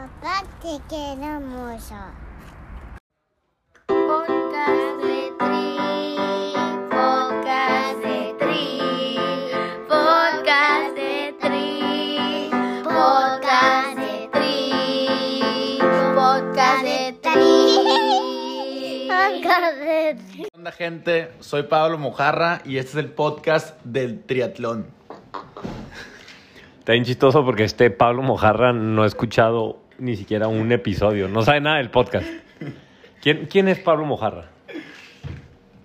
Papá, te quiero mucho. Podcast de Tri, podcast de Tri, podcast de Tri, podcast de Tri, podcast de Tri. Podcast de ¿Qué onda gente? Soy Pablo Mojarra y este es el podcast del triatlón. Está bien chistoso porque este Pablo Mojarra no ha escuchado ni siquiera un episodio, no sabe nada del podcast. ¿Quién, quién es Pablo Mojarra?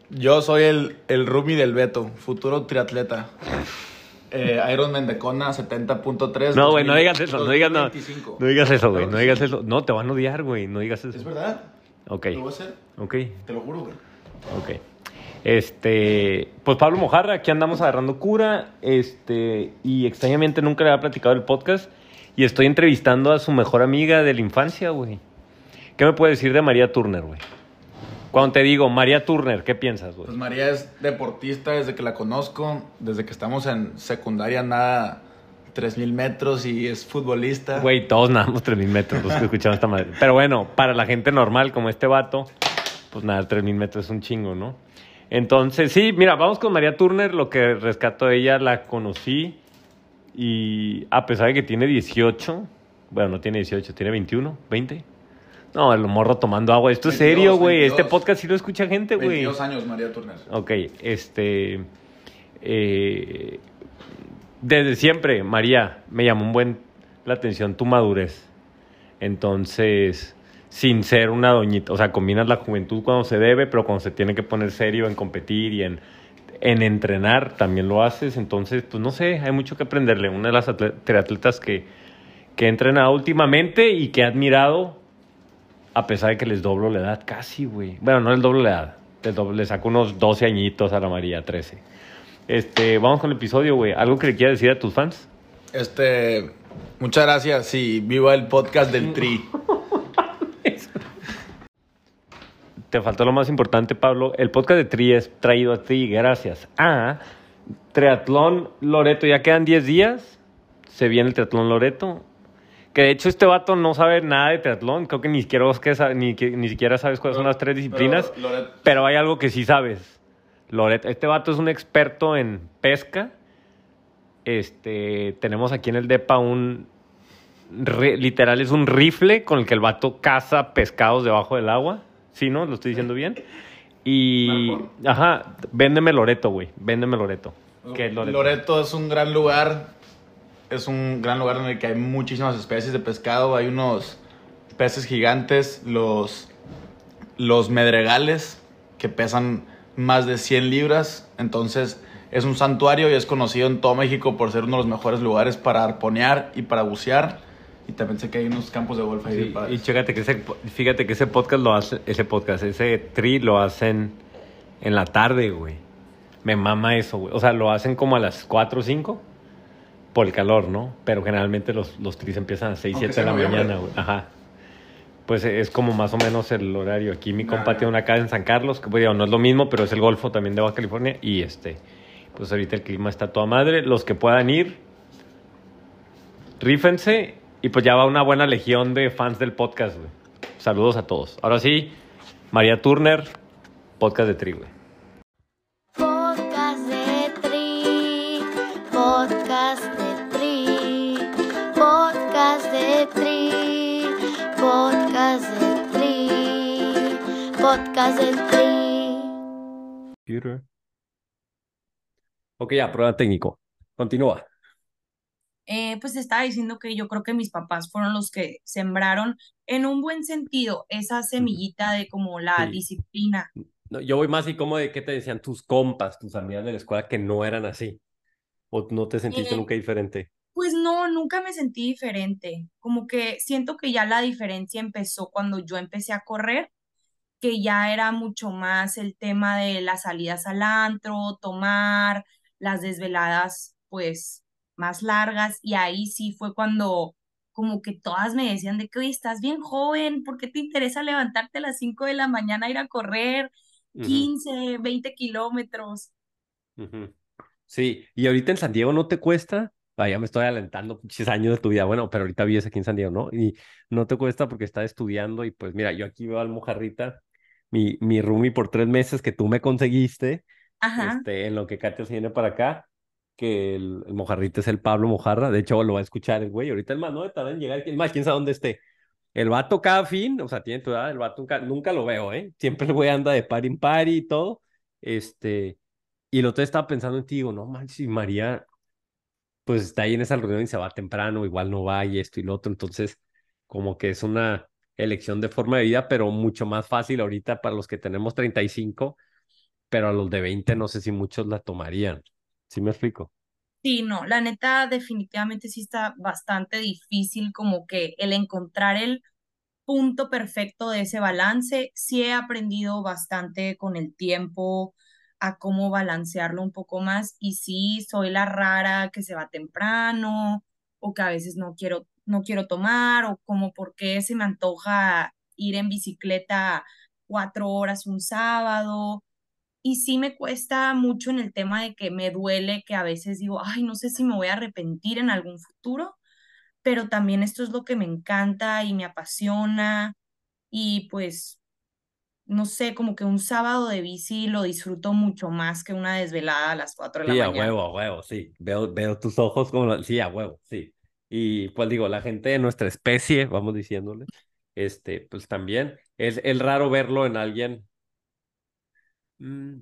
Yo soy el, el Rumi del Beto, futuro triatleta. Eh, Ironman de Kona 70.3. No, güey, no digas eso, no digas, no, 2025. no digas eso, güey, no digas eso. No, te van a odiar, güey, no digas ¿Es eso. verdad? Ok, ¿Lo voy a hacer? ok, Te lo juro, güey. ok. Este, pues Pablo Mojarra, aquí andamos agarrando cura, este, y extrañamente nunca le había platicado el podcast, y estoy entrevistando a su mejor amiga de la infancia, güey. ¿Qué me puede decir de María Turner, güey? Cuando te digo María Turner, ¿qué piensas, güey? Pues María es deportista desde que la conozco, desde que estamos en secundaria nada 3000 metros y es futbolista. Güey, todos nadamos 3000 metros los que escucharon esta madre. Pero bueno, para la gente normal como este vato, pues nadar 3000 metros es un chingo, ¿no? Entonces, sí, mira, vamos con María Turner. Lo que rescato de ella, la conocí y a pesar de que tiene 18, bueno, no tiene 18, tiene 21, 20. No, el morro tomando agua. Esto es 22, serio, güey. 22. Este podcast sí lo escucha gente, güey. 22 años María Turner. Ok, este. eh, desde siempre, María, me llamó un buen la atención tu madurez. Entonces, sin ser una doñita, o sea, combinas la juventud cuando se debe, pero cuando se tiene que poner serio en competir y en, en entrenar, también lo haces. Entonces, pues no sé, hay mucho que aprenderle. Una de las atle- triatletas que, que he entrenado últimamente y que he admirado, a pesar de que les doblo la edad, casi, güey. Bueno, no les doblo la edad. Les, doblo- le saco unos 12 añitos a la María, 13. Este, vamos con el episodio, güey. ¿Algo que le quieras decir a tus fans? Este, muchas gracias y viva el podcast del Tri. Te faltó lo más importante, Pablo. El podcast de Tri es traído a ti gracias a Triatlón Loreto. Ya quedan 10 días. Se viene el Triatlón Loreto. Que de hecho este vato no sabe nada de triatlón. Creo que ni siquiera, vos que sa- ni, que- ni siquiera sabes cuáles son las tres disciplinas. Pero, Loret- Pero hay algo que sí sabes. Loreto, este vato es un experto en pesca. Este, tenemos aquí en el DEPA un literal es un rifle con el que el vato caza pescados debajo del agua. ¿Sí, no? ¿Lo estoy diciendo bien? Y ajá, véndeme Loreto, güey. Véndeme Loreto. ¿Qué es Loreto? Loreto es un gran lugar. Es un gran lugar en el que hay muchísimas especies de pescado. Hay unos peces gigantes, los, los medregales, que pesan más de 100 libras. Entonces es un santuario y es conocido en todo México por ser uno de los mejores lugares para arponear y para bucear. Y también sé que hay unos campos de golf ahí. Sí, padres. y chécate que ese, fíjate que ese podcast lo hace, ese podcast, ese tri lo hacen en la tarde, güey. Me mama eso, güey. O sea, lo hacen como a las 4 o 5 por el calor, ¿no? Pero generalmente los, los tris empiezan a las 6, Aunque 7 de la noviembre. mañana, güey. Ajá. Pues es como más o menos el horario. Aquí mi compa tiene una casa en San Carlos, que pues, digo, no es lo mismo, pero es el Golfo también de Baja California. Y este, pues ahorita el clima está toda madre. Los que puedan ir, rífense y pues ya va una buena legión de fans del podcast, güey. Saludos a todos. Ahora sí, María Turner, podcast de Tri, güey. Podcast de Tri, podcast de Tri, podcast de Tri, podcast de Tri, podcast de Tri. Ok, ya, prueba técnico. Continúa. Eh, pues estaba diciendo que yo creo que mis papás fueron los que sembraron en un buen sentido esa semillita de como la Sí. disciplina. No, yo voy más y como de qué te decían tus compas, tus amigas de la escuela que no eran así. ¿O no te sentiste Eh, nunca diferente? Pues no, nunca me sentí diferente. Como que siento que ya la diferencia empezó cuando yo empecé a correr, que ya era mucho más el tema de las salidas al antro, tomar, las desveladas, pues más largas. Y ahí sí fue cuando como que todas me decían de que, oye, estás bien joven, ¿por qué te interesa levantarte a las 5 de la mañana a ir a correr Ujú, 15, 20 kilómetros? Sí, y ahorita en San Diego no te cuesta Vaya, me estoy alentando muchos años de tu vida. Bueno, pero ahorita vives aquí en San Diego, ¿no? Y no te cuesta porque estás estudiando y pues mira, yo aquí veo al Mojarrita, mi, mi roomie por tres meses que tú me conseguiste, Ajá. este, en lo que Katia se viene para acá, que el, el Mojarrita es el Pablo Mojarra, de hecho lo va a escuchar el güey, ahorita el más no tarda en llegar, es más, quién sabe dónde esté. El vato cada fin, o sea, tiene tu edad, el vato nunca, nunca lo veo, ¿eh? Siempre el güey anda de par en par y todo, este, y lo otro estaba pensando en ti, digo, no manches, si María pues está ahí en esa reunión y se va temprano, igual no va y esto y lo otro, entonces como que es una elección de forma de vida, pero mucho más fácil ahorita para los que tenemos 35, pero a los de 20 no sé si muchos la tomarían. ¿Sí me explico? Sí, no, la neta definitivamente sí está bastante difícil como que el encontrar el punto perfecto de ese balance. Sí he aprendido bastante con el tiempo a cómo balancearlo un poco más y sí soy la rara que se va temprano o que a veces no quiero no quiero tomar o como porque se me antoja ir en bicicleta cuatro horas un sábado y sí me cuesta mucho en el tema de que me duele que a veces digo, ay, no sé si me voy a arrepentir en algún futuro, pero también esto es lo que me encanta y me apasiona y pues, no sé, como que un sábado de bici lo disfruto mucho más que una desvelada a las 4 de la Sí, a mañana. huevo, a huevo, sí. Veo, veo tus ojos como, sí, a huevo, sí. Y pues digo, la gente de nuestra especie, vamos diciéndole, este, pues también es, es raro verlo en alguien mm,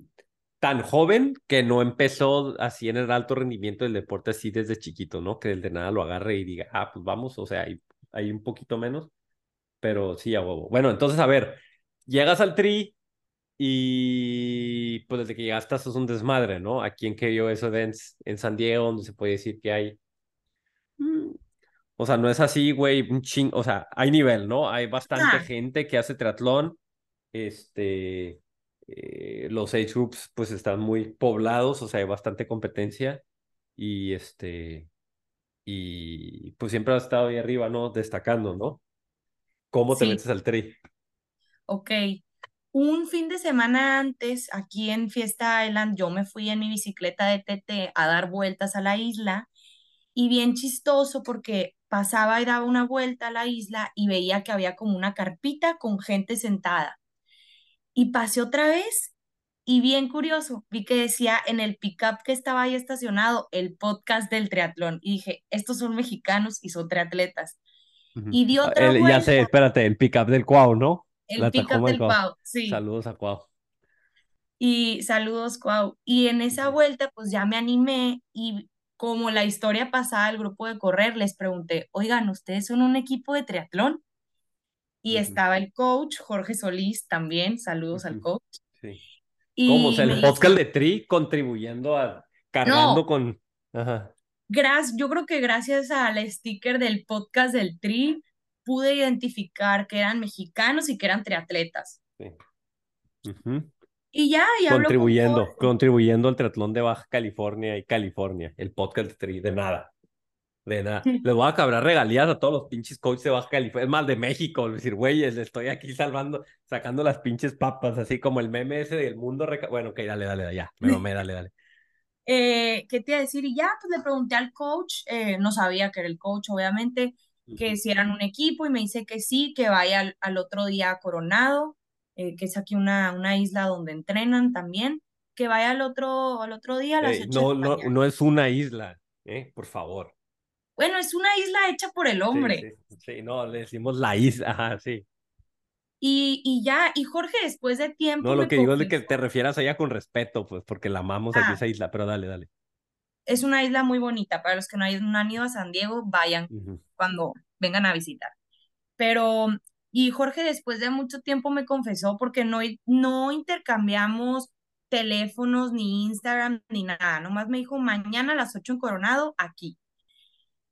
tan joven que no empezó así en el alto rendimiento del deporte así desde chiquito, ¿no? Que el de nada lo agarre y diga, ah, pues vamos, o sea, hay, hay un poquito menos, pero sí, a huevo. Bueno, entonces, a ver, llegas al tri y pues desde que llegaste eso es un desmadre, ¿no? Aquí en que yo eso en, en San Diego, donde se puede decir que hay... mm, O sea, no es así, güey, un ching, o sea, hay nivel, ¿no? Hay bastante Ah, gente que hace triatlón, este, eh, los age groups pues están muy poblados, o sea, hay bastante competencia y este, y pues siempre has estado ahí arriba, ¿no? Destacando, ¿no? ¿Cómo te sí, metes al tri? ok. Un fin de semana antes, aquí en Fiesta Island, yo me fui en mi bicicleta de TT a dar vueltas a la isla y bien chistoso porque pasaba y daba una vuelta a la isla y veía que había como una carpita con gente sentada. Y pasé otra vez y bien curioso, vi que decía en el pickup que estaba ahí estacionado el podcast del triatlón y dije, estos son mexicanos y son triatletas. Y di Ah, otra el- ya sé, vuelta, espérate, el pickup del Cuau, ¿no? el La pickup del Cuau. Cuau, sí. Saludos a Cuau. Y saludos, Cuau. Y en esa vuelta, pues ya me animé y como la historia pasada del grupo de correr, les pregunté, oigan, ¿ustedes son un equipo de triatlón? Y estaba el coach, Jorge Solís, también, saludos al coach. Sí. ¿Cómo? O Y sea, el podcast de Tri contribuyendo a, cargando no, con, ajá. Gracias, yo creo que gracias al sticker del podcast del Tri pude identificar que eran mexicanos y que eran triatletas. Sí. Y ya, y con Contribuyendo, Jorge. contribuyendo al triatlón de Baja California y California, el podcast de Tri, de nada, de nada. Les voy a cobrar regalías a todos los pinches coaches de Baja California, es más de México, decir, güeyes, le estoy aquí salvando, sacando las pinches papas, así como el meme ese del mundo. reca- Bueno, ok, dale, dale, dale, ya, me mamé, dale, dale. Eh, ¿qué te iba a decir? Y ya, pues le pregunté al coach, eh, no sabía que era el coach, obviamente, que si eran un equipo y me dice que sí, que vaya al, al otro día a Coronado, eh, que es aquí una, una isla donde entrenan también, que vaya al otro, al otro día a las Ey, 8 de no, la no, no es una isla. Por favor. Bueno, es una isla hecha por el Sí, hombre. sí, sí, no, le decimos la isla, ajá, sí. Y, y ya, y Jorge después de tiempo No, lo que digo es que te refieras a ella con respeto, pues, porque la amamos aquí ah, esa isla, pero dale, dale. es una isla muy bonita, para los que no, hay- no han ido a San Diego, vayan Ujú. cuando vengan a visitar. Pero, y Jorge después de mucho tiempo me confesó porque no, no intercambiamos teléfonos, ni Instagram, ni nada, nomás me dijo mañana a las 8 en Coronado, aquí.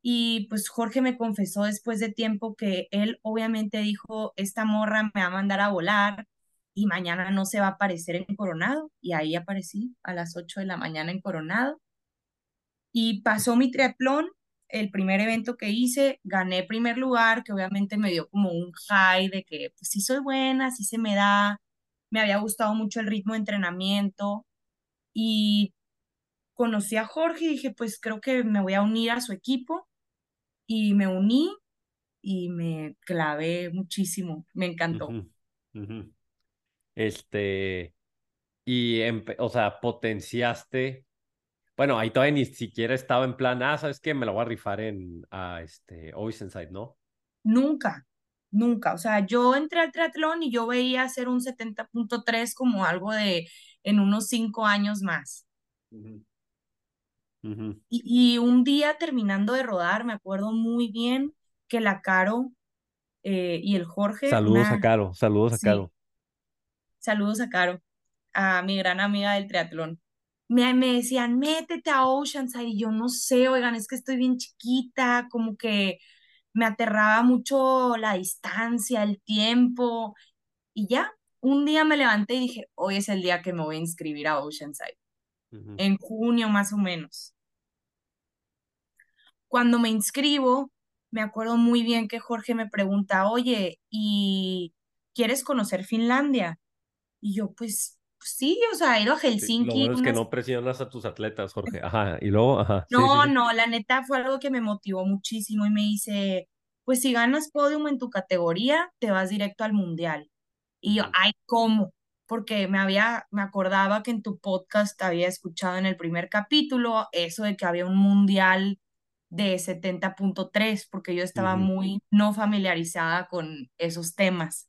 Y pues Jorge me confesó después de tiempo que él obviamente dijo, esta morra me va a mandar a volar y mañana no se va a aparecer en Coronado. Y ahí aparecí a las 8 de la mañana en Coronado. Y pasó mi triatlón, el primer evento que hice, gané primer lugar, que obviamente me dio como un high de que pues sí soy buena, sí se me da, me había gustado mucho el ritmo de entrenamiento y conocí a Jorge y dije, pues creo que me voy a unir a su equipo y me uní y me clavé muchísimo, me encantó. Este, y, o sea, potenciaste, bueno, ahí todavía ni siquiera estaba en plan, ah, ¿sabes qué? Me la voy a rifar en, a este, Oceanside, ¿no? Nunca, nunca. O sea, yo entré al triatlón y yo veía hacer un 70.3 como algo de en unos cinco años más. Y, y un día terminando de rodar, me acuerdo muy bien que la Caro eh, y el Jorge, Saludos a Caro, saludos a sí, Caro. saludos a Caro, a mi gran amiga del triatlón. Me, me decían, métete a Oceanside, y yo no sé, oigan, es que estoy bien chiquita, como que me aterraba mucho la distancia, el tiempo, y ya, un día me levanté y dije, hoy es el día que me voy a inscribir a Oceanside, en junio más o menos. Cuando me inscribo, me acuerdo muy bien que Jorge me pregunta, oye, ¿y quieres conocer Finlandia? Y yo, pues, pues sí, o sea, he ido a Sí, lo Helsinki bueno es que no presionas a tus atletas, Jorge. Ajá, y luego, ajá, sí, sí, No, sí. no, la neta fue algo que me motivó muchísimo y me dice, pues si ganas podium en tu categoría, te vas directo al mundial. Y yo, ay, ¿cómo? Porque me había, me acordaba que en tu podcast había escuchado en el primer capítulo eso de que había un mundial de 70.3, porque yo estaba muy no familiarizada con esos temas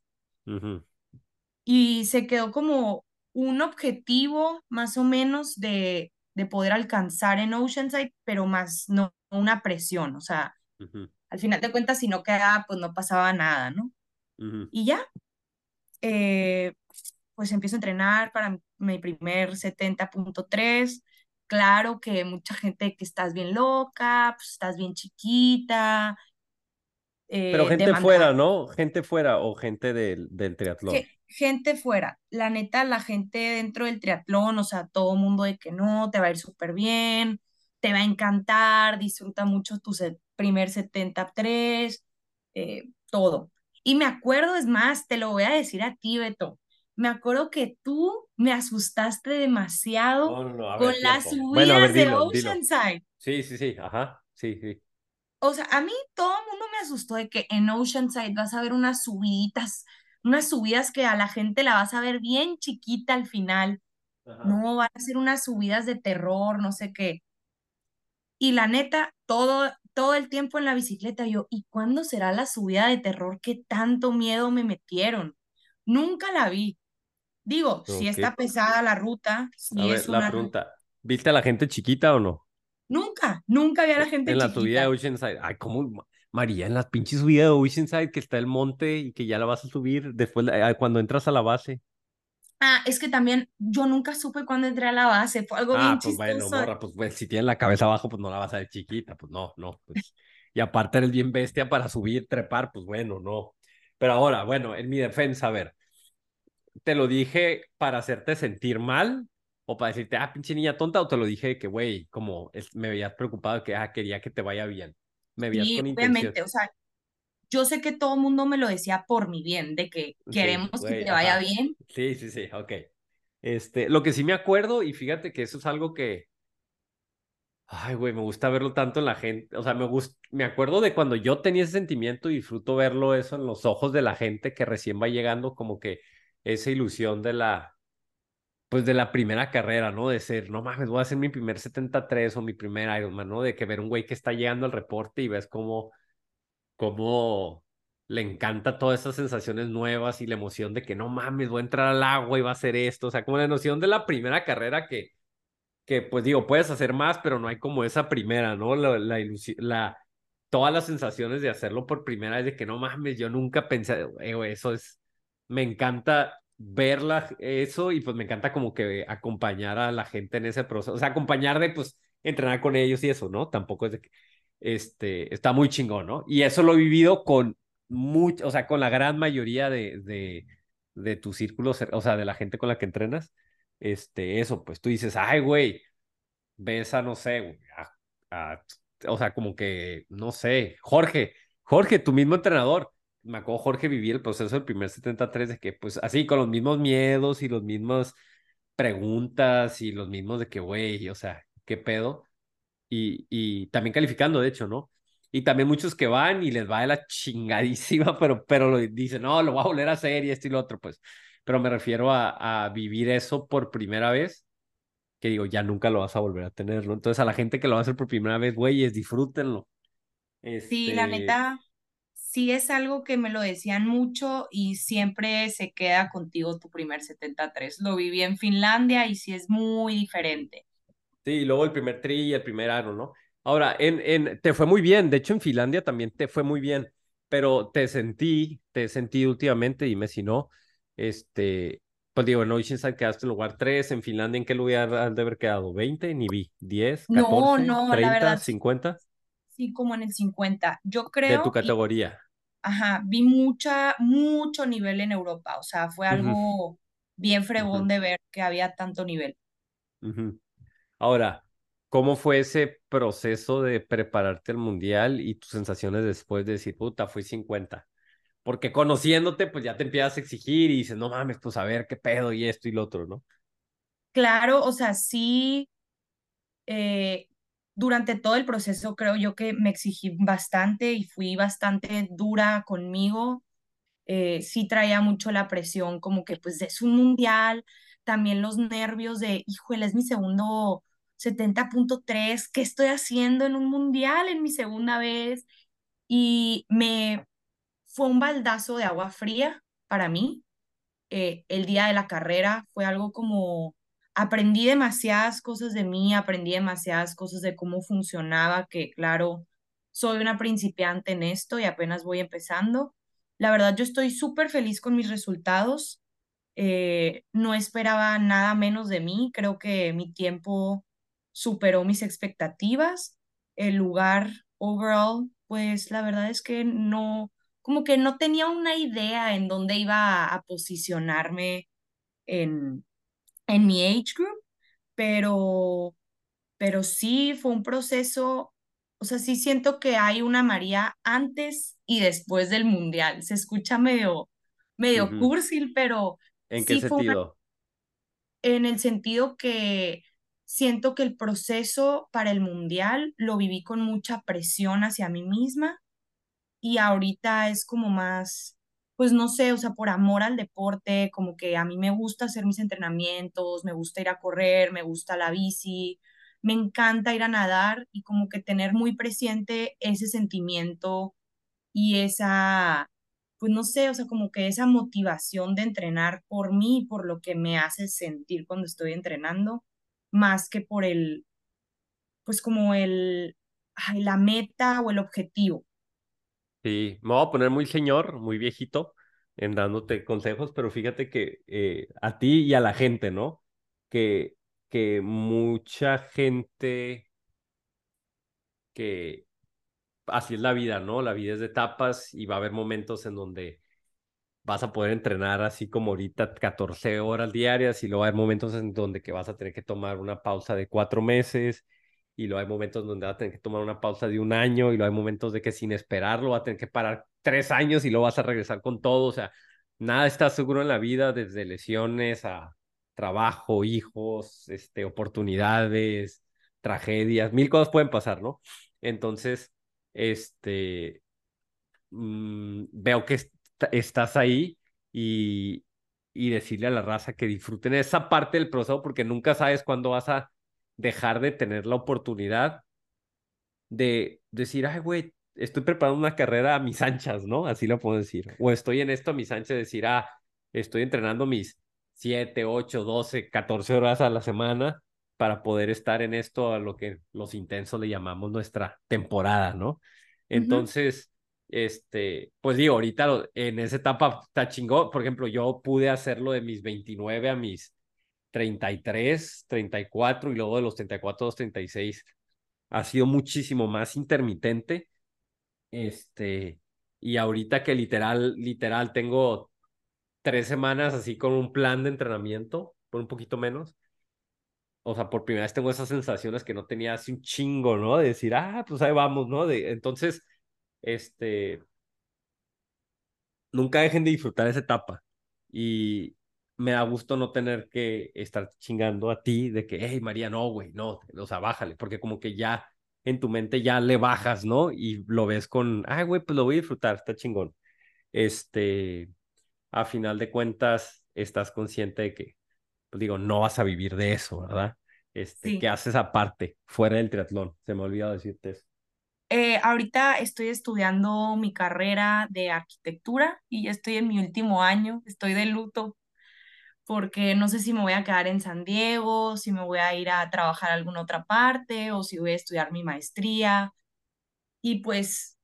y se quedó como un objetivo más o menos de, de poder alcanzar en Oceanside, pero más no una presión, o sea, al final de cuentas si no quedaba, pues no pasaba nada, ¿no? Y ya, eh, pues empiezo a entrenar para mi primer 70.3. Claro que mucha gente que estás bien loca, pues estás bien chiquita, Pero eh, gente demanda fuera, ¿no? Gente fuera o gente del, del triatlón. ge- gente fuera, la neta, la gente dentro del triatlón, o sea, todo mundo de que no, te va a ir súper bien, te va a encantar, disfruta mucho tu primer 73, eh, todo. Y me acuerdo, es más, te lo voy a decir a ti, Beto, me acuerdo que tú me asustaste demasiado No, no, no, a con las tiempo. Bueno, ver, subidas de dilo, dilo. Oceanside. Sí, sí, sí, ajá, sí, sí. O sea, a mí todo el mundo me asustó de que en Oceanside vas a ver unas subiditas, unas subidas que a la gente la vas a ver bien chiquita al final. Ajá. No, van a ser unas subidas de terror, no sé qué. Y la neta, todo, todo el tiempo en la bicicleta, yo, ¿y cuándo será la subida de terror que tanto miedo me metieron? Nunca la vi. Digo, si Ok. está pesada la ruta, A si ver, es la una... pregunta. ¿Viste a la gente chiquita o no? Nunca, nunca vi a la E- gente En la subida de chiquita. Oceanside. Ay, ¿cómo? Ma- María, en la pinche subida de Oceanside que está el monte y que ya la vas a subir después, de- ah, cuando entras a la base. Ah, es que también yo nunca supe cuándo entré a la base, fue algo bien Ah, pues bueno, chistoso. morra, pues, pues, si tienes la cabeza abajo, pues no la vas a ver chiquita, pues no, no, pues. Y aparte eres bien bestia para subir, trepar, pues bueno, no. Pero ahora, bueno, en mi defensa, a ver, ¿te lo dije para hacerte sentir mal? ¿O para decirte, ah, pinche niña tonta? ¿O te lo dije que, güey, como es- me veías preocupado que, ah, quería que te vaya bien? Me veías Sí, con intención. obviamente, o sea, yo sé que todo el mundo me lo decía por mi bien, de que Sí, queremos que güey, te vaya ajá. bien. Sí, sí, sí, ok. Este, lo que sí me acuerdo, y fíjate que eso es algo que, ay, güey, me gusta verlo tanto en la gente, o sea, me gusta, me acuerdo de cuando yo tenía ese sentimiento y disfruto verlo eso en los ojos de la gente que recién va llegando, como que esa ilusión de la, pues de la primera carrera, ¿no? De ser, no mames, voy a hacer mi primer 73 o mi primer Ironman, ¿no? De que ver un güey que está llegando al reporte y ves cómo, cómo le encanta todas esas sensaciones nuevas y la emoción de que no mames, voy a entrar al agua y va a hacer esto, o sea, como la noción de la primera carrera que que pues digo, puedes hacer más, pero no hay como esa primera, ¿no? La, ilusión, la, todas las sensaciones de hacerlo por primera vez, de que no mames, yo nunca pensé, eh, eso es, me encanta verla, eso, y pues me encanta como que acompañar a la gente en ese proceso, o sea, acompañar de, pues, entrenar con ellos y eso, ¿no? Tampoco es de que, este, está muy chingón, ¿no? Y eso lo he vivido con mucho, o sea, con la gran mayoría de, de, de tu círculo, o sea, de la gente con la que entrenas este, eso, pues tú dices, ay, güey, ves a, no sé, güey, o sea, como que, no sé, Jorge, Jorge, tu mismo entrenador, me acuerdo Jorge vivía el proceso del primer 73 de que, pues, así, con los mismos miedos y los mismos preguntas y los mismos de que, güey, o sea, qué pedo. Y, y también calificando, de hecho, ¿no? Y también muchos que van y les va de la chingadísima, pero, pero lo dicen, no, lo voy a volver a hacer y esto y lo otro, pues. Pero me refiero a, a vivir eso por primera vez, que digo, ya nunca lo vas a volver a tener, ¿no? Entonces a la gente que lo va a hacer por primera vez, güeyes, disfrútenlo. Sí, la Este, neta, sí es algo que me lo decían mucho y siempre se queda contigo tu primer 73. Lo viví en Finlandia y sí es muy diferente. Sí, y luego el primer tri y el primer aro, ¿no? Ahora, en, en, te fue muy bien, de hecho en Finlandia también te fue muy bien, pero te sentí, te sentí últimamente, dime si no, este, pues digo, en Oceanside quedaste en lugar 3, en Finlandia, ¿en qué lugar has de haber quedado? ¿20? Ni vi, ¿10? No, ¿14? no, la ¿30? verdad, sí, ¿50? sí, como en el 50. Yo De tu creo, categoría. Ajá, vi mucha, mucho nivel en Europa. O sea, fue algo bien fregón de ver que había tanto nivel. Ahora, ¿cómo fue ese proceso de prepararte al mundial y tus sensaciones después de decir, puta, fui 50? Porque conociéndote, pues ya te empiezas a exigir y dices, no mames, pues a ver qué pedo y esto y lo otro, ¿no? Claro, o sea, sí, eh, durante todo el proceso creo yo que me exigí bastante y fui bastante dura conmigo. Eh, sí traía mucho la presión, como que pues es un mundial, también los nervios de, híjole, es mi segundo 70.3, ¿qué estoy haciendo en un mundial en mi segunda vez? Y me fue un baldazo de agua fría para mí eh, el día de la carrera. Fue algo como aprendí demasiadas cosas de mí, aprendí demasiadas cosas de cómo funcionaba, que claro, soy una principiante en esto y apenas voy empezando. La verdad, yo estoy súper feliz con mis resultados. Eh, no esperaba nada menos de mí. Creo que mi tiempo superó mis expectativas. El lugar overall, pues la verdad es que no, como que no tenía una idea en dónde iba a, a posicionarme en, en mi age group, pero, pero sí fue un proceso, o sea, sí siento que hay una María antes y después del mundial. Se escucha medio, medio cursil, pero ¿En qué sí fue una, sentido? en el sentido que siento que el proceso para el mundial lo viví con mucha presión hacia mí misma y ahorita es como más, pues no sé, o sea, por amor al deporte, como que a mí me gusta hacer mis entrenamientos, me gusta ir a correr, me gusta la bici, me encanta ir a nadar y como que tener muy presente ese sentimiento y esa, pues no sé, o sea, como que esa motivación de entrenar por mí por lo que me hace sentir cuando estoy entrenando, más que por el, pues como el, la meta o el objetivo. Sí, me voy a poner muy señor, muy viejito en dándote consejos, pero fíjate que eh, a ti y a la gente, ¿no? Que, que mucha gente que así es la vida, ¿no? La vida es de etapas y va a haber momentos en donde vas a poder entrenar así como ahorita 14 horas diarias y luego hay momentos en donde que vas a tener que tomar una pausa de cuatro meses y luego hay momentos donde vas a tener que tomar una pausa de un año y luego hay momentos de que sin esperarlo vas a tener que parar tres años y luego vas a regresar con todo, o sea, nada está seguro en la vida desde lesiones a trabajo, hijos, este, oportunidades, tragedias, mil cosas pueden pasar, ¿no? Entonces, este, mm, veo que est- estás ahí y, y decirle a la raza que disfruten esa parte del proceso porque nunca sabes cuándo vas a dejar de tener la oportunidad de decir, ay, güey, estoy preparando una carrera a mis anchas, ¿no? Así lo puedo decir. O estoy en esto a mis anchas, decir, ah, estoy entrenando mis 7, 8, 12, 14 horas a la semana para poder estar en esto a lo que los intensos le llamamos nuestra temporada, ¿no? Entonces, este, pues digo, ahorita en esa etapa está chingón. Por ejemplo, yo pude hacerlo de mis 29 a mis 33, 34 y luego de los 34 a los 36 ha sido muchísimo más intermitente. Este, y ahorita que literal, literal, tengo tres semanas así con un plan de entrenamiento, por un poquito menos. O sea, por primera vez tengo esas sensaciones que no tenía hace un chingo, ¿no? De decir, ah, pues ahí vamos, ¿no? De, entonces, este, nunca dejen de disfrutar esa etapa. Y, me da gusto no tener que estar chingando a ti de que, hey, María, no, güey, no, o sea, bájale, porque como que ya en tu mente ya le bajas, ¿no? Y lo ves con, ay, güey, pues lo voy a disfrutar, está chingón. Este, a final de cuentas, estás consciente de que, pues digo, no vas a vivir de eso, ¿verdad? Este, Sí. ¿qué haces aparte, fuera del triatlón? Se me ha olvidado decirte eso. Eh, ahorita estoy estudiando mi carrera de arquitectura y ya estoy en mi último año, estoy de luto porque no sé si me voy a quedar en San Diego, si me voy a ir a trabajar a alguna otra parte o si voy a estudiar mi maestría. Y pues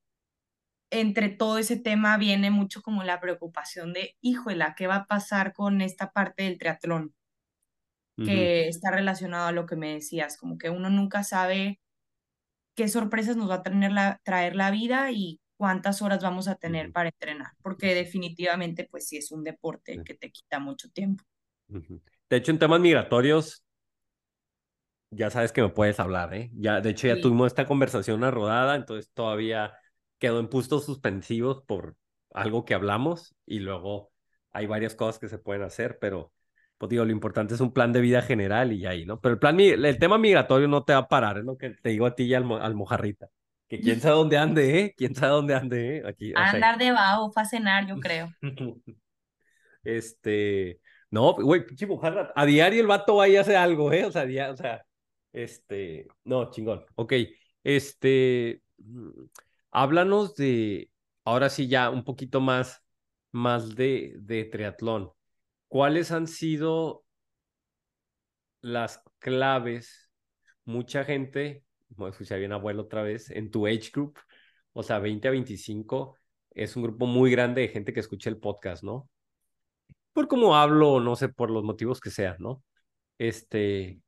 entre todo ese tema viene mucho como la preocupación de, híjola, ¿qué va a pasar con esta parte del triatlón? Que está relacionado a lo que me decías, como que uno nunca sabe qué sorpresas nos va a la, traer la vida y cuántas horas vamos a tener Ujú. para entrenar, porque definitivamente pues sí es un deporte Sí. que te quita mucho tiempo. De hecho, en temas migratorios, ya sabes que me puedes hablar, ¿eh? Ya, de hecho, ya Sí. tuvimos esta conversación una rodada, entonces todavía quedó en puntos suspensivos por algo que hablamos y luego hay varias cosas que se pueden hacer, pero pues digo, lo importante es un plan de vida general y ahí, ¿no? Pero el plan, el tema migratorio no te va a parar, es lo que te digo a ti y al, al mojarrita. Que quién sabe dónde ande, ¿eh? Quién sabe dónde ande, ¿eh? Aquí, sea. andar debajo, fue a cenar, yo creo. Este, no, güey, pinche mojarra, a diario el vato va y hace algo, ¿eh? O sea, dia- o sea, este, no, chingón. Ok, este, háblanos de, ahora sí ya un poquito más, más de, de triatlón. ¿Cuáles han sido las claves? Mucha gente, voy a escuchar bien abuelo otra vez, en tu age group, o sea, 20 a 25, es un grupo muy grande de gente que escucha el podcast, ¿no? por cómo hablo, no sé, por los motivos que sean, ¿no? Este,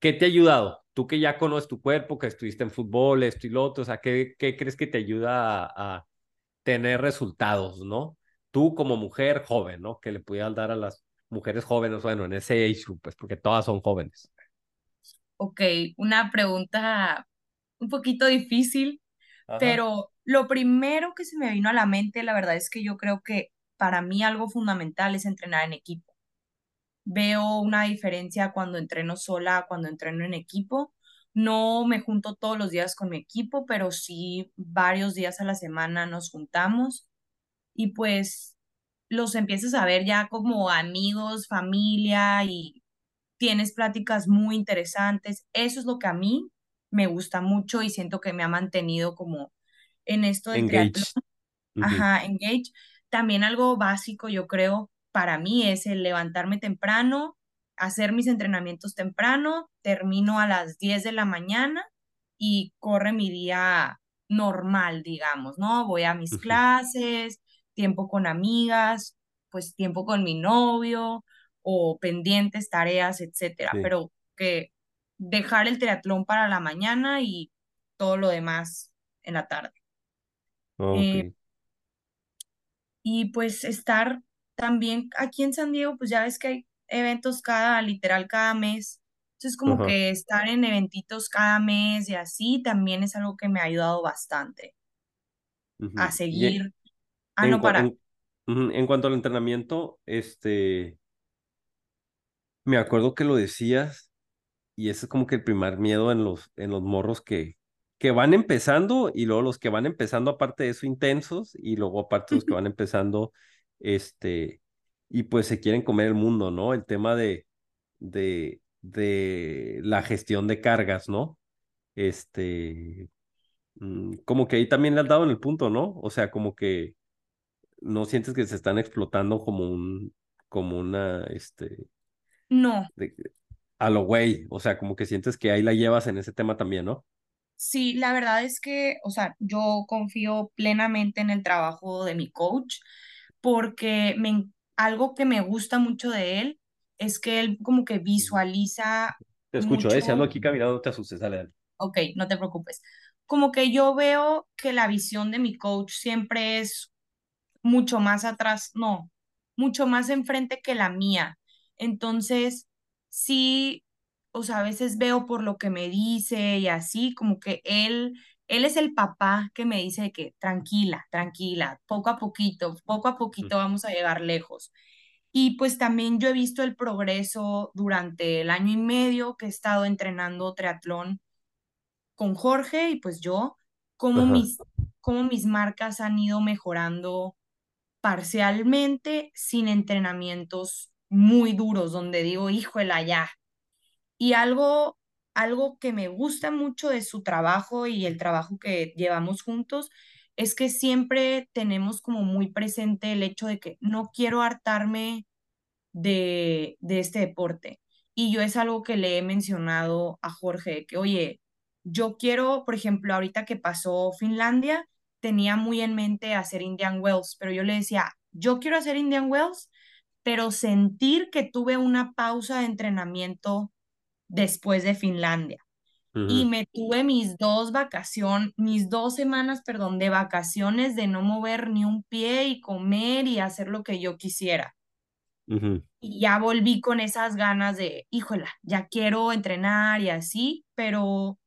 ¿qué te ha ayudado? Tú que ya conoces tu cuerpo, que estuviste en fútbol, esto y lo otro, o sea, ¿qué, qué crees que te ayuda a, a tener resultados, ¿no? Tú como mujer joven, ¿no? Que le pudieras dar a las mujeres jóvenes, bueno, en ese age group, pues, porque todas son jóvenes. Ok, una pregunta un poquito difícil, Ajá. pero lo primero que se me vino a la mente, la verdad es que yo creo que para mí algo fundamental es entrenar en equipo. Veo una diferencia cuando entreno sola, cuando entreno en equipo. No me junto todos los días con mi equipo, pero sí varios días a la semana nos juntamos y pues los empiezas a ver ya como amigos, familia y tienes pláticas muy interesantes. Eso es lo que a mí me gusta mucho y siento que me ha mantenido como en esto. Engaged. Ujú. Ajá, engage. También algo básico, yo creo, para mí es el levantarme temprano, hacer mis entrenamientos temprano, termino a las 10 de la mañana y corre mi día normal, digamos, ¿no? Voy a mis clases, tiempo con amigas, pues tiempo con mi novio o pendientes, tareas, etcétera, Sí. pero que dejar el triatlón para la mañana y todo lo demás en la tarde. Eh, y pues estar también aquí en San Diego, pues ya ves que hay eventos cada, literal, cada mes. Entonces, como Ajá. que estar en eventitos cada mes y así también es algo que me ha ayudado bastante a en, seguir, a en no parar. en- en cuanto al entrenamiento, este, me acuerdo que lo decías y ese es como que el primer miedo en los, en los morros que, que van empezando y luego los que van empezando aparte de eso intensos y luego aparte los que van empezando, este, y pues se quieren comer el mundo, ¿no? El tema de, de, de la gestión de cargas, ¿no? Este, mm, como que ahí también le has dado en el punto, ¿no? O sea, como que no sientes que se están explotando como un, como una, este, No, de- a lo güey, o sea, como que sientes que ahí la llevas en ese tema también, ¿no? sí, la verdad es que, o sea, yo confío plenamente en el trabajo de mi coach porque me, algo que me gusta mucho de él es que él como que visualiza Te escucho, ¿eh? Si ando mucho aquí caminando, te asustes, dale, dale. Ok, no te preocupes. Como que yo veo que la visión de mi coach siempre es mucho más atrás, no, mucho más enfrente que la mía. Entonces, sí, o sea, a veces veo por lo que me dice y así, como que él, él es el papá que me dice que tranquila, tranquila, poco a poquito, poco a poquito vamos a llegar lejos. Y pues también yo he visto el progreso durante el año y medio que he estado entrenando triatlón con Jorge y pues yo, cómo Ajá. mis, cómo mis marcas han ido mejorando parcialmente sin entrenamientos muy duros, donde digo, híjole, ya. Y algo, algo que me gusta mucho de su trabajo y el trabajo que llevamos juntos es que siempre tenemos como muy presente el hecho de que no quiero hartarme de, de este deporte. Y yo es algo que le he mencionado a Jorge, que oye, yo quiero, por ejemplo, ahorita que pasó Finlandia, tenía muy en mente hacer Indian Wells, pero yo le decía, yo quiero hacer Indian Wells, pero sentir que tuve una pausa de entrenamiento después de Finlandia. Y me tuve mis dos vacaciones, mis dos semanas, perdón, de vacaciones de no mover ni un pie y comer y hacer lo que yo quisiera. Y ya volví con esas ganas de, híjola, ya quiero entrenar y así, pero,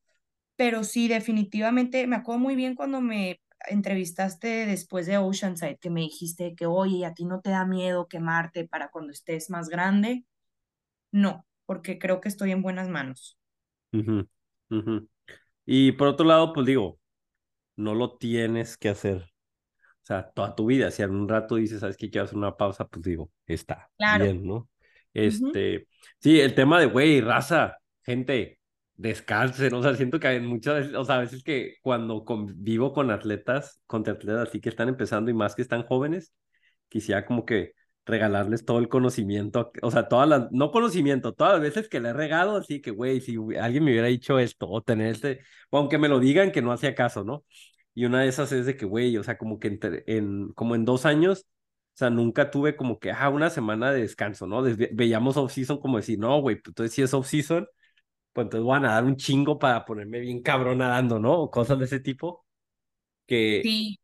pero sí, definitivamente, me acuerdo muy bien cuando me entrevistaste después de Oceanside, que me dijiste que, oye, ¿a ti no te da miedo quemarte para cuando estés más grande? No, porque creo que estoy en buenas manos. ujú, ujú. Y por otro lado, pues digo, no lo tienes que hacer, o sea, toda tu vida. Si un rato dices, ¿sabes qué? Quiero hacer una pausa, pues digo, está Claro. bien, ¿no? Este, sí, el tema de, güey, raza, gente, descansen, o sea, siento que hay muchas veces, o sea, a veces que cuando convivo con atletas, con atletas así que están empezando y más que están jóvenes, quisiera como que regalarles todo el conocimiento, o sea, todas las, no conocimiento, todas las veces que le he regado, así que, güey, si alguien me hubiera dicho esto, o tener este, o aunque me lo digan que no hacía caso, ¿no? Y una de esas es de que, güey, o sea, como que entre- en, como en dos años, o sea, nunca tuve como que, ah, una semana de descanso, ¿no? Desve- veíamos off-season como decir, no, güey, pues entonces si es off-season, pues entonces voy a nadar un chingo para ponerme bien cabrón nadando, ¿no? O cosas de ese tipo, que, Sí,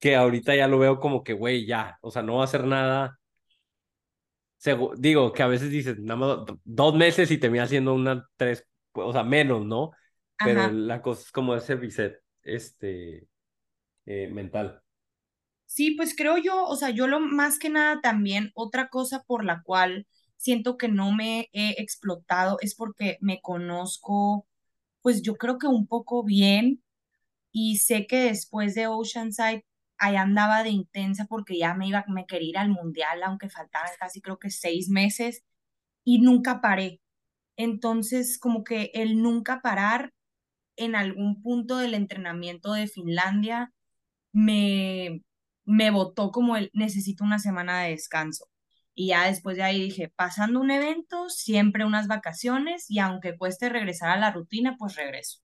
que ahorita ya lo veo como que, güey, ya, o sea, no va a hacer nada segu- digo que a veces dices, nada más do- dos meses y termina haciendo una tres, o sea, menos, ¿no? Pero ajá. la cosa es como ese reset, este, eh, mental. Sí, pues creo yo, o sea, yo lo más que nada también, otra cosa por la cual siento que no me he explotado es porque me conozco, pues yo creo que un poco bien y sé que después de Oceanside ahí andaba de intensa porque ya me iba, me quería ir al mundial, aunque faltaban casi creo que seis meses y nunca paré. Entonces, como que el nunca parar en algún punto del entrenamiento de Finlandia me, me botó como el necesito una semana de descanso. Y ya después de ahí dije, pasando un evento, siempre unas vacaciones y aunque cueste regresar a la rutina, pues regreso.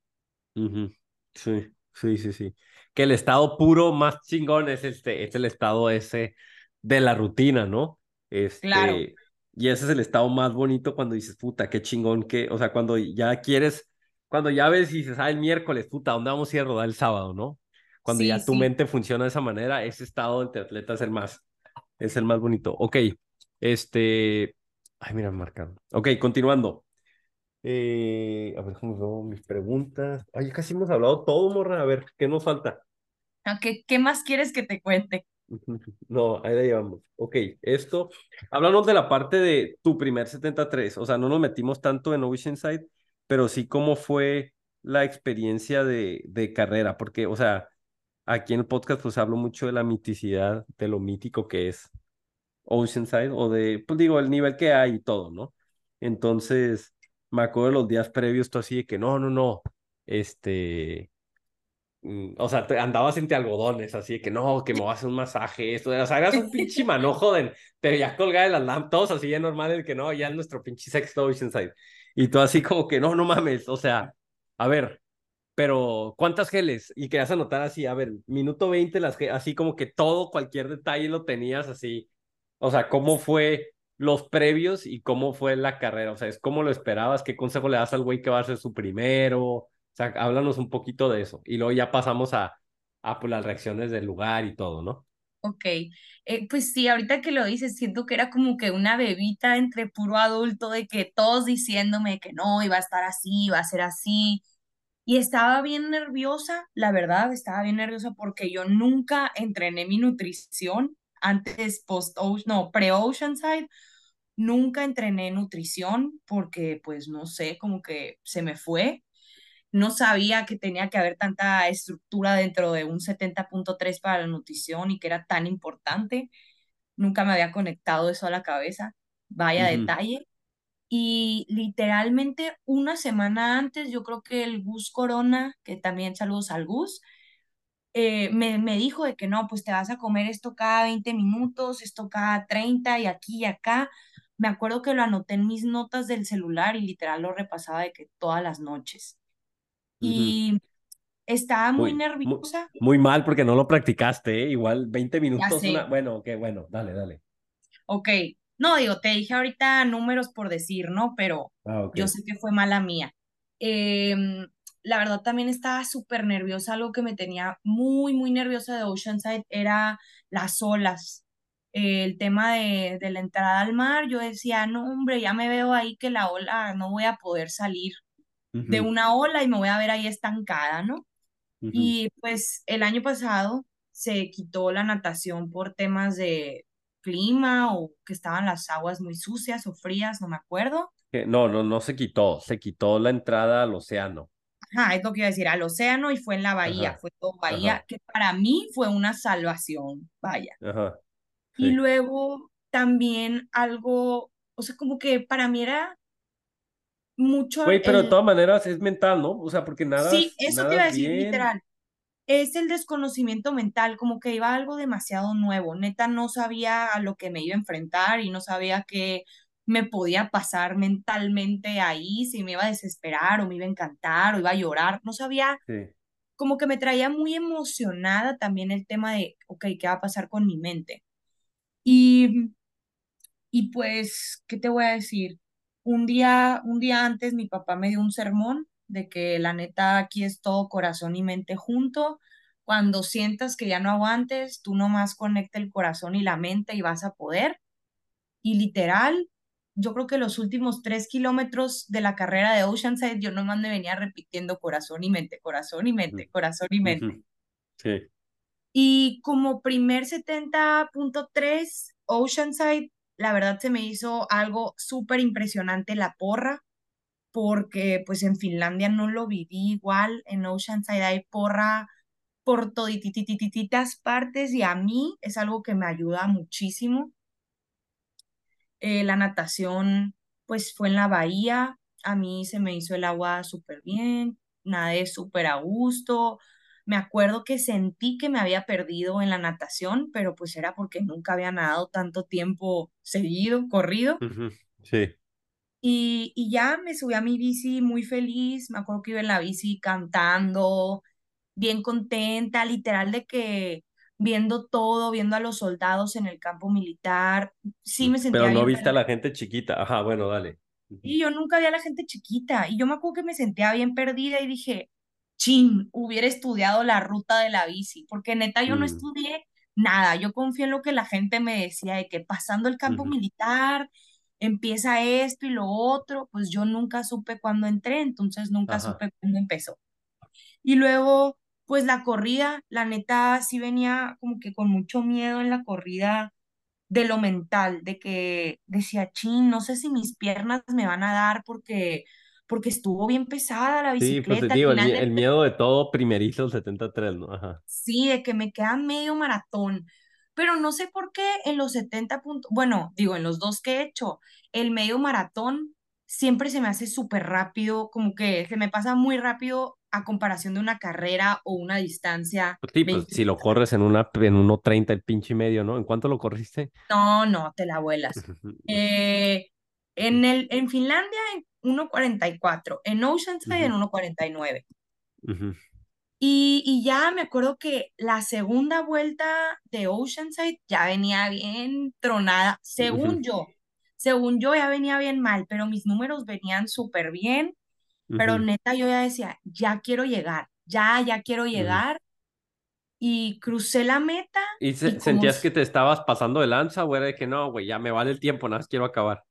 Sí, sí, sí, sí. Que el estado puro más chingón es este, es el estado ese de la rutina, ¿no? Claro, Este, y ese es el estado más bonito cuando dices, puta, qué chingón que, o sea, cuando ya quieres, cuando ya ves y dices, ah, el miércoles, puta, ¿dónde vamos a ir a rodar el sábado, no? Cuando sí, ya tu sí. mente funciona de esa manera, ese estado entre atletas es el más, es el más bonito. Ok, este, ay, mira, marcado. Ok, continuando. Eh, a ver, ¿cómo veo mis preguntas? Ay, casi hemos hablado todo, morra. A ver, ¿qué nos falta? Ah, ¿Qué, qué más quieres que te cuente? No, ahí la llevamos. Ok, esto. Hablamos de la parte de tu primer 73. O sea, no nos metimos tanto en Oceanside, pero sí cómo fue la experiencia de, de carrera. Porque, o sea, aquí en el podcast pues hablo mucho de la miticidad, de lo mítico que es Oceanside, o de, pues digo, el nivel que hay y todo, ¿no? Entonces, me acuerdo de los días previos, tú así de que no, no, no, este, mm, o sea, te- andabas entre algodones, así de que no, que me voy a hacer un masaje, esto, o sea, eras un pinche manojo de, te veías colgada de las lámparas, todos así de normal, de que no, ya es nuestro pinche sexto Oceanside. Y tú así como que no, no mames, o sea, a ver, pero ¿cuántas geles? Y querías anotar así, a ver, minuto 20, las así como que todo, cualquier detalle lo tenías así. O sea, ¿cómo fue los previos y cómo fue la carrera? O sea, ¿es cómo lo esperabas? ¿Qué consejo le das al güey que va a ser su primero? O sea, háblanos un poquito de eso. Y luego ya pasamos a, a pues, las reacciones del lugar y todo, ¿no? Ok, eh, pues sí, ahorita que lo dices, siento que era como que una bebita entre puro adulto, de que todos diciéndome que no, iba a estar así, iba a ser así. Y estaba bien nerviosa, la verdad, estaba bien nerviosa porque yo nunca entrené mi nutrición antes post no, pre-Oceanside, nunca entrené nutrición porque pues no sé, como que se me fue. No sabía que tenía que haber tanta estructura dentro de un 70.3 para la nutrición y que era tan importante. Nunca me había conectado eso a la cabeza. Vaya Ujú. detalle. Y literalmente una semana antes, yo creo que el Gus Corona, que también saludos al Gus, eh, me, me dijo de que no, pues te vas a comer esto cada 20 minutos, esto cada 30 y aquí y acá. Me acuerdo que lo anoté en mis notas del celular y literal lo repasaba de que todas las noches. Ujú. Y estaba muy Muy, muy, nerviosa, muy mal porque no lo practicaste, ¿eh? Igual 20 ya minutos, una... Bueno, ok, bueno, dale, dale. ok. No, digo, te dije ahorita números por decir, ¿no? Pero Ah, ok. yo sé que fue mala mía. Em, la verdad también estaba súper nerviosa, algo que me tenía muy, muy nerviosa de Oceanside era las olas. El tema de, de la entrada al mar, yo decía, no, hombre, ya me veo ahí que la ola no voy a poder salir de una ola y me voy a ver ahí estancada, ¿no? Y pues el año pasado se quitó la natación por temas de clima o que estaban las aguas muy sucias o frías, no me acuerdo. No, no, no se quitó, se quitó la entrada al océano. Ajá, es lo que iba a decir, al océano y fue en la bahía, Ajá, fue todo bahía, ajá, que para mí fue una salvación, vaya. ajá, Y sí. luego también algo, o sea, como que para mí era mucho Güey, pero de el, todas maneras es mental, ¿no? O sea, porque sí, nadas, eso te iba a decir bien. literal, es el desconocimiento mental, como que iba algo demasiado nuevo, neta no sabía a lo que me iba a enfrentar y no sabía qué me podía pasar mentalmente ahí, si me iba a desesperar o me iba a encantar o iba a llorar, no sabía Sí. como que me traía muy emocionada también el tema de, ok, ¿qué va a pasar con mi mente? Y, y pues, ¿qué te voy a decir? Un día, un día antes mi papá me dio un sermón de que la neta aquí es todo corazón y mente junto. Cuando sientas que ya no aguantes, tú nomás conecta el corazón y la mente y vas a poder. Y literal, yo creo que los últimos tres kilómetros de la carrera de Oceanside, yo nomás me venía repitiendo corazón y mente, corazón y mente, corazón y mente. ujú, Sí. Y como primer 70.3 Oceanside, la verdad se me hizo algo súper impresionante la porra, porque pues en Finlandia no lo viví igual, en Oceanside hay porra por todititititas partes y a mí es algo que me ayuda muchísimo. Eh, la natación pues fue en la bahía, a mí se me hizo el agua súper bien, nadé súper a gusto. Me acuerdo que sentí que me había perdido en la natación, pero pues era porque nunca había nadado tanto tiempo seguido, corrido. Sí. Y, y ya me subí a mi bici muy feliz, me acuerdo que iba en la bici cantando, bien contenta, literal de que viendo todo, viendo a los soldados en el campo militar, sí me Pero sentía no bien viste a perdida. la gente chiquita. Ajá, bueno, dale. Y yo nunca vi a la gente chiquita. Y yo me acuerdo que me sentía bien perdida y dije, chin, hubiera estudiado la ruta de la bici, porque neta yo no mm, estudié nada. Yo confío en lo que la gente me decía de que pasando el campo militar empieza esto y lo otro. Pues yo nunca supe cuándo entré, entonces nunca Ajá. supe cuándo empezó. Y luego, pues la corrida, la neta sí venía como que con mucho miedo en la corrida de lo mental, de que decía, chin, no sé si mis piernas me van a dar porque, porque estuvo bien pesada la Sí, pues bicicleta. Digo, el, de miedo de todo primerizo el 73, ¿no? Ajá. sí, de que me queda medio maratón. Pero no sé por qué en los 70 puntos, bueno, digo, en los dos que he hecho, el medio maratón siempre se me hace súper rápido, como que se me pasa muy rápido a comparación de una carrera o una distancia Pues sí, pues 20 si lo corres en una en uno treinta el pinche y medio, ¿no? ¿En cuánto lo corriste? No, no, te la vuelas. Eh, en el, en Finlandia en uno cuarenta y cuatro en Oceanside en Ujú, uno cuarenta Y, nueve ujú, y y ya me acuerdo que la segunda vuelta de Oceanside ya venía bien tronada, según yo. Según yo ya venía bien mal, pero mis números venían súper bien. Pero neta yo ya decía, ya quiero llegar, ya, ya quiero llegar. Y crucé la meta ¿Y se- sentías que te estabas pasando de lanza o era de que no, güey, ya me vale el tiempo, nada más quiero acabar?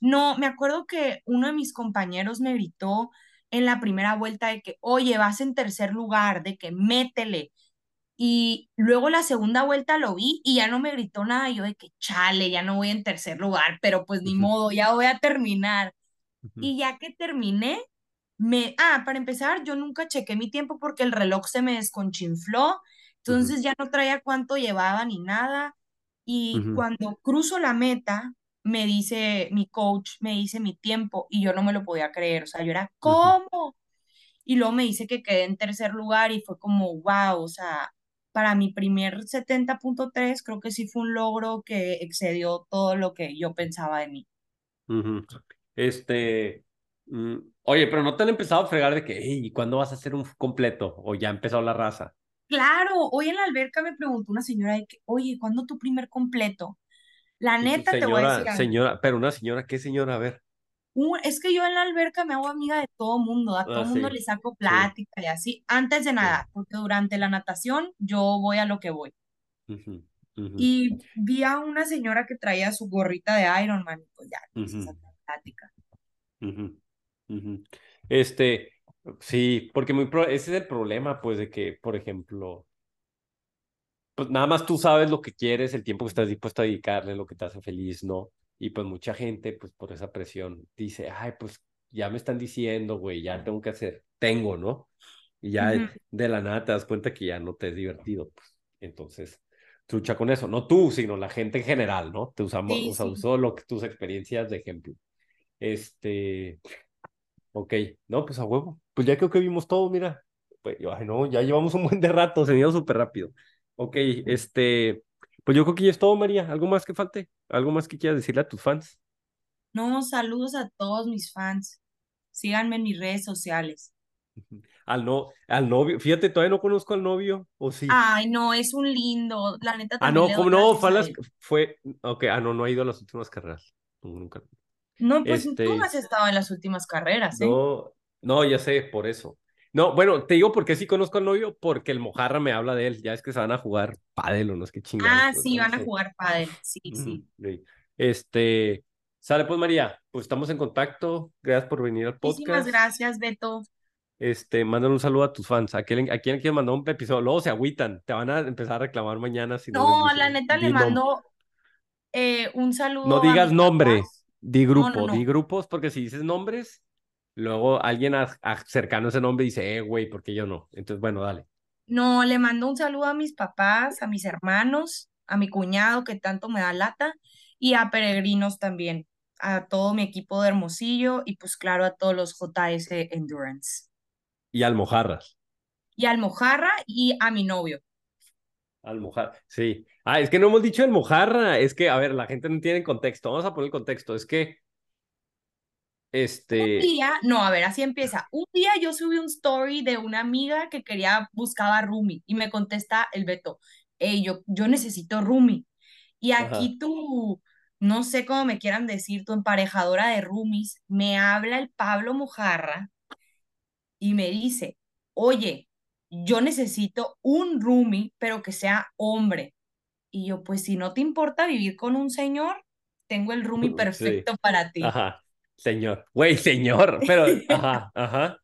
No, me acuerdo que uno de mis compañeros me gritó en la primera vuelta de que, oye, vas en tercer lugar, de que métele. Y luego la segunda vuelta lo vi y ya no me gritó nada. Y yo de que chale, ya no voy en tercer lugar, pero pues ni modo, ya voy a terminar. Y ya que terminé, me, ah, para empezar, yo nunca chequé mi tiempo porque el reloj se me desconchinfló, entonces ya no traía cuánto llevaba ni nada. Y cuando cruzo la meta, me dice mi coach, me dice mi tiempo y yo no me lo podía creer, o sea, yo era. ¿cómo? Y luego me dice que quedé en tercer lugar y fue como, wow, o sea, para mi primer 70.3 creo que sí fue un logro que excedió todo lo que yo pensaba de mí. Este, mm, oye, pero no te han empezado a fregar de que, hey, ¿cuándo vas a hacer un completo? O ya empezó la raza. Claro, hoy en la alberca me preguntó una señora de que, oye, ¿cuándo tu primer completo? La Y neta te voy a decir señora, algo. señora, pero una señora, ¿qué señora? A ver. Es que yo en la alberca me hago amiga de todo mundo, a Ah, todo mundo sí, le saco sí, plática y así, antes de sí. nada, porque durante la natación yo voy a lo que voy. Y vi a una señora que traía su gorrita de Iron Man, y pues ya, empecé a ujú, sacar plática. Este, sí, porque muy pro- ese es el problema, pues, de que, por ejemplo, pues nada más tú sabes lo que quieres, el tiempo que estás dispuesto a dedicarle, lo que te hace feliz, ¿no? Y pues mucha gente, pues por esa presión, dice, ay, pues ya me están diciendo, güey, ya tengo que hacer, tengo, ¿no? Y ya de la nada te das cuenta que ya no te es divertido, pues. Entonces, lucha con eso, no tú, sino la gente en general, ¿no? Te usamos, Sí, o sea, sí. lo que tus experiencias de ejemplo. Este, ok, no, pues a huevo. Pues ya creo que vimos todo, mira. Pues, ay, no, ya llevamos un buen de rato, se me súper rápido. Ok, este, pues yo creo que ya es todo, María. ¿Algo más que falte? ¿Algo más que quieras decirle a tus fans? No, saludos a todos mis fans. Síganme en mis redes sociales. Al no, al novio, fíjate, todavía no conozco al novio, ¿o sí? Ay, no, es un lindo. La neta Ah, no, ¿cómo no? Fue, las- fue, ok, ah, no, no ha ido a las últimas carreras. Nunca. No, pues tú no Este, has estado en las últimas carreras, ¿eh? no, no, ya sé, por eso. No, bueno, te digo porque sí conozco al novio, porque el Mojarra me habla de él. Ya es que se van a jugar pádel o no es que chingados, Ah, pues sí, no van a jugar pádel. Sí, sí. sí. Este, sale pues María, pues estamos en contacto. Gracias por venir al Muchísimas podcast. gracias, Beto. Este, mándale un saludo a tus fans. ¿A quién, a quién quieres mandar un episodio? Luego se agüitan. Te van a empezar a reclamar mañana si no No, la neta le mando eh, un no saludo a digas mis nombre, papás. Di No, no, grupo, di no. grupos, porque si dices nombres, luego alguien a- a- cercano a ese nombre dice, eh, güey, ¿por qué yo no? Entonces, bueno, dale. No, le mando un saludo a mis papás, a mis hermanos, a mi cuñado que tanto me da lata y a peregrinos también, a todo mi equipo de Hermosillo y pues claro a todos los JS Endurance. Y almojarras. Y al Mojarra y a mi novio. Almojarra, sí. Ah, es que no hemos dicho almojarra. Es que, a ver, la gente no tiene contexto. Vamos a poner el contexto. Es que, Un este, día, no, a ver, así empieza. Un día yo subí un story de una amiga que quería, buscaba roomie y me contesta el Beto, hey, yo, yo necesito roomie. Y aquí tú, no sé cómo me quieran decir, tu emparejadora de roomies, me habla el Pablo Mojarra y me dice, oye, yo necesito un roomie, pero que sea hombre. Y yo, pues si no te importa vivir con un señor, tengo el roomie Sí, perfecto para ti. ajá. Señor. Güey, señor. Pero, ajá, ajá.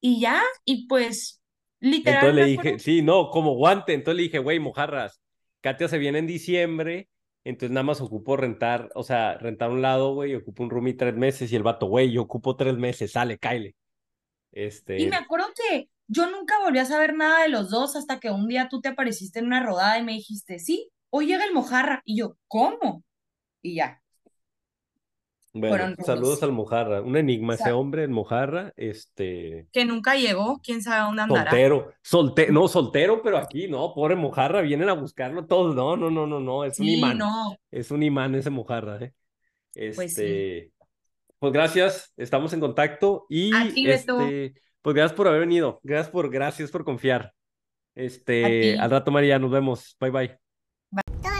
Y ya, y pues literal Entonces le dije, acuerdo, sí, no, como guante. Entonces le dije, güey, mojarras, Katia se viene en diciembre, entonces nada más ocupo rentar, o sea, rentar un lado, güey, ocupo un roomie tres meses y el vato, güey, yo ocupo tres meses, sale, cáele. y me Este, acuerdo que yo nunca volví a saber nada de los dos hasta que un día tú te apareciste en una rodada y me dijiste, sí, hoy llega el Mojarra. Y yo, ¿cómo? Y ya, bueno, saludos al mojarra, un enigma O ese hombre, el mojarra, este, que nunca llegó, quién sabe dónde andará. soltero, soltero, no, soltero, pero aquí, no, pobre mojarra, vienen a buscarlo todos, no, no, no, no, no, es un Sí, imán, no, es un imán ese mojarra, eh. pues sí. Pues gracias, estamos en contacto y este, pues gracias por haber venido, gracias por, gracias por confiar. Este, al rato María, nos vemos, bye bye. Todo